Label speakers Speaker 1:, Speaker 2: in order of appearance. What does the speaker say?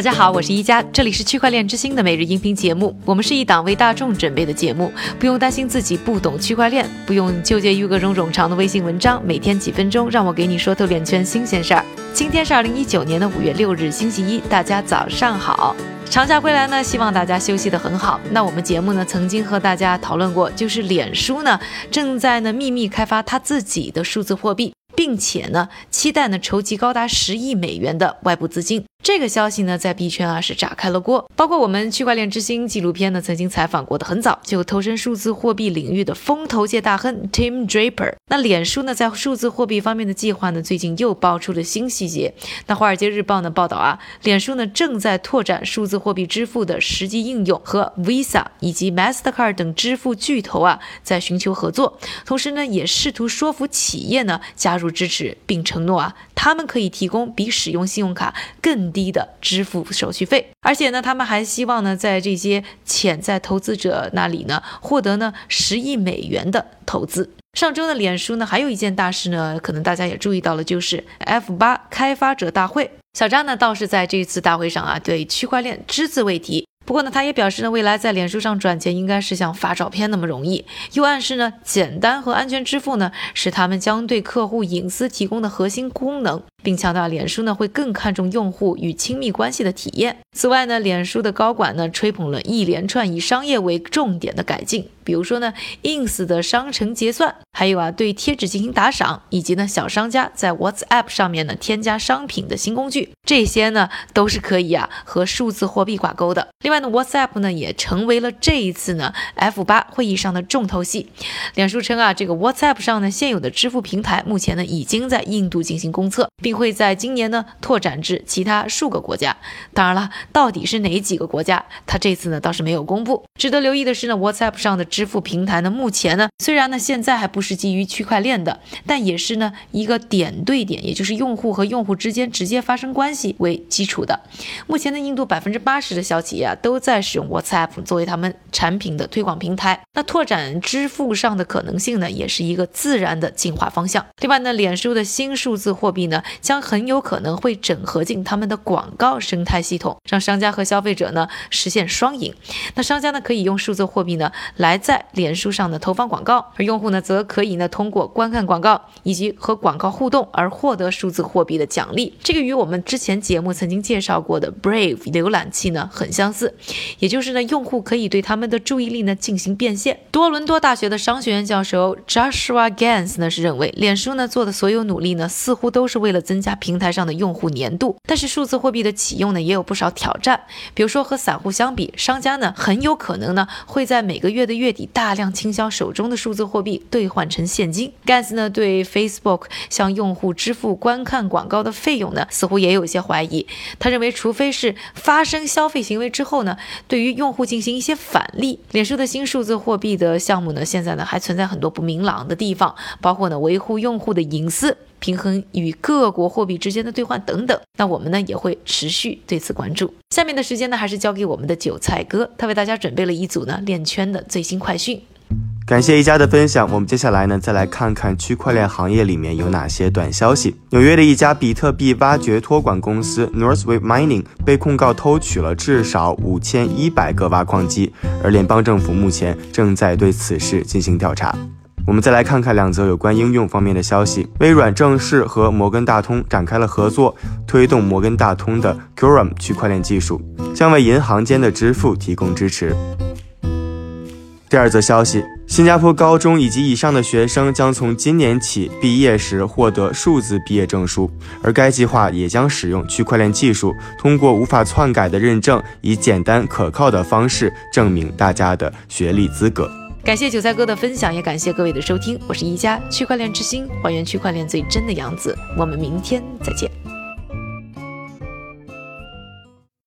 Speaker 1: 大家好，我是一加，这里是区块链之星的每日音频节目。我们是一档为大众准备的节目，不用担心自己不懂区块链，不用纠结于各种冗长的微信文章，每天几分钟，让我给你说透链圈新鲜事儿。今天是二零一九年的五月六日，星期一，大家早上好。长假归来呢，希望大家休息得很好。那我们节目呢，曾经和大家讨论过，就是脸书呢正在呢秘密开发它自己的数字货币，并且呢期待呢筹集高达十亿美元的外部资金。这个消息呢，在币圈啊是炸开了锅，包括我们区块链之星纪录片呢，曾经采访过的很早就投身数字货币领域的风投界大亨 Tim Draper。那脸书呢，在数字货币方面的计划呢，最近又爆出了新细节。那华尔街日报呢报道啊，脸书呢正在拓展数字货币支付的实际应用，和 Visa 以及 Mastercard 等支付巨头啊在寻求合作，同时呢，也试图说服企业呢加入支持，并承诺啊，他们可以提供比使用信用卡更低的支付手续费，而且呢，他们还希望呢，在这些潜在投资者那里呢，获得呢十亿美元的投资。上周的脸书呢，还有一件大事呢，可能大家也注意到了，就是 F 八开发者大会。小张呢，倒是在这次大会上啊，对区块链只字未提。不过呢，他也表示呢，未来在脸书上赚钱应该是像发照片那么容易，又暗示呢，简单和安全支付呢，是他们将对客户隐私提供的核心功能。并强调，脸书呢会更看重用户与亲密关系的体验。此外呢，脸书的高管呢吹捧了一连串以商业为重点的改进，比如说呢，Ins 的商城结算，还有啊对贴纸进行打赏，以及呢小商家在 WhatsApp 上面呢添加商品的新工具，这些呢都是可以啊和数字货币挂钩的。另外呢，WhatsApp 呢也成为了这一次呢 F 八会议上的重头戏。脸书称啊，这个 WhatsApp 上呢现有的支付平台目前呢已经在印度进行公测，并。会在今年呢拓展至其他数个国家。当然了，到底是哪几个国家，他这次呢倒是没有公布。值得留意的是呢，WhatsApp 上的支付平台呢，目前呢虽然呢现在还不是基于区块链的，但也是呢一个点对点，也就是用户和用户之间直接发生关系为基础的。目前呢，印度百分之八十的小企业啊都在使用 WhatsApp 作为他们产品的推广平台。那拓展支付上的可能性呢，也是一个自然的进化方向。另外呢，脸书的新数字货币呢。将很有可能会整合进他们的广告生态系统，让商家和消费者呢实现双赢。那商家呢可以用数字货币呢来在脸书上呢投放广告，而用户呢则可以呢通过观看广告以及和广告互动而获得数字货币的奖励。这个与我们之前节目曾经介绍过的 Brave 浏览器呢很相似，也就是呢用户可以对他们的注意力呢进行变现。多伦多大学的商学院教授 Joshua Gans 呢是认为，脸书呢做的所有努力呢似乎都是为了。增加平台上的用户粘度，但是数字货币的启用呢也有不少挑战。比如说和散户相比，商家呢很有可能呢会在每个月的月底大量倾销手中的数字货币兑换成现金。Gans 呢对 Facebook 向用户支付观看广告的费用呢似乎也有一些怀疑。他认为，除非是发生消费行为之后呢，对于用户进行一些返利。脸书的新数字货币的项目呢现在呢还存在很多不明朗的地方，包括呢维护用户的隐私。平衡与各国货币之间的兑换等等，那我们呢也会持续对此关注。下面的时间呢，还是交给我们的韭菜哥，他为大家准备了一组呢链圈的最新快讯。
Speaker 2: 感谢一家的分享，我们接下来呢再来看看区块链行业里面有哪些短消息。纽约的一家比特币挖掘托管公司 Northwave Mining 被控告偷取了至少五千一百个挖矿机，而联邦政府目前正在对此事进行调查。我们再来看看两则有关应用方面的消息。微软正式和摩根大通展开了合作，推动摩根大通的 Quorum 区块链技术，将为银行间的支付提供支持。第二则消息，新加坡高中以及以上的学生将从今年起毕业时获得数字毕业证书，而该计划也将使用区块链技术，通过无法篡改的认证，以简单可靠的方式证明大家的学历资格。
Speaker 1: 感谢韭菜哥的分享，也感谢各位的收听。我是一家区块链之星，还原区块链最真的样子。我们明天再见。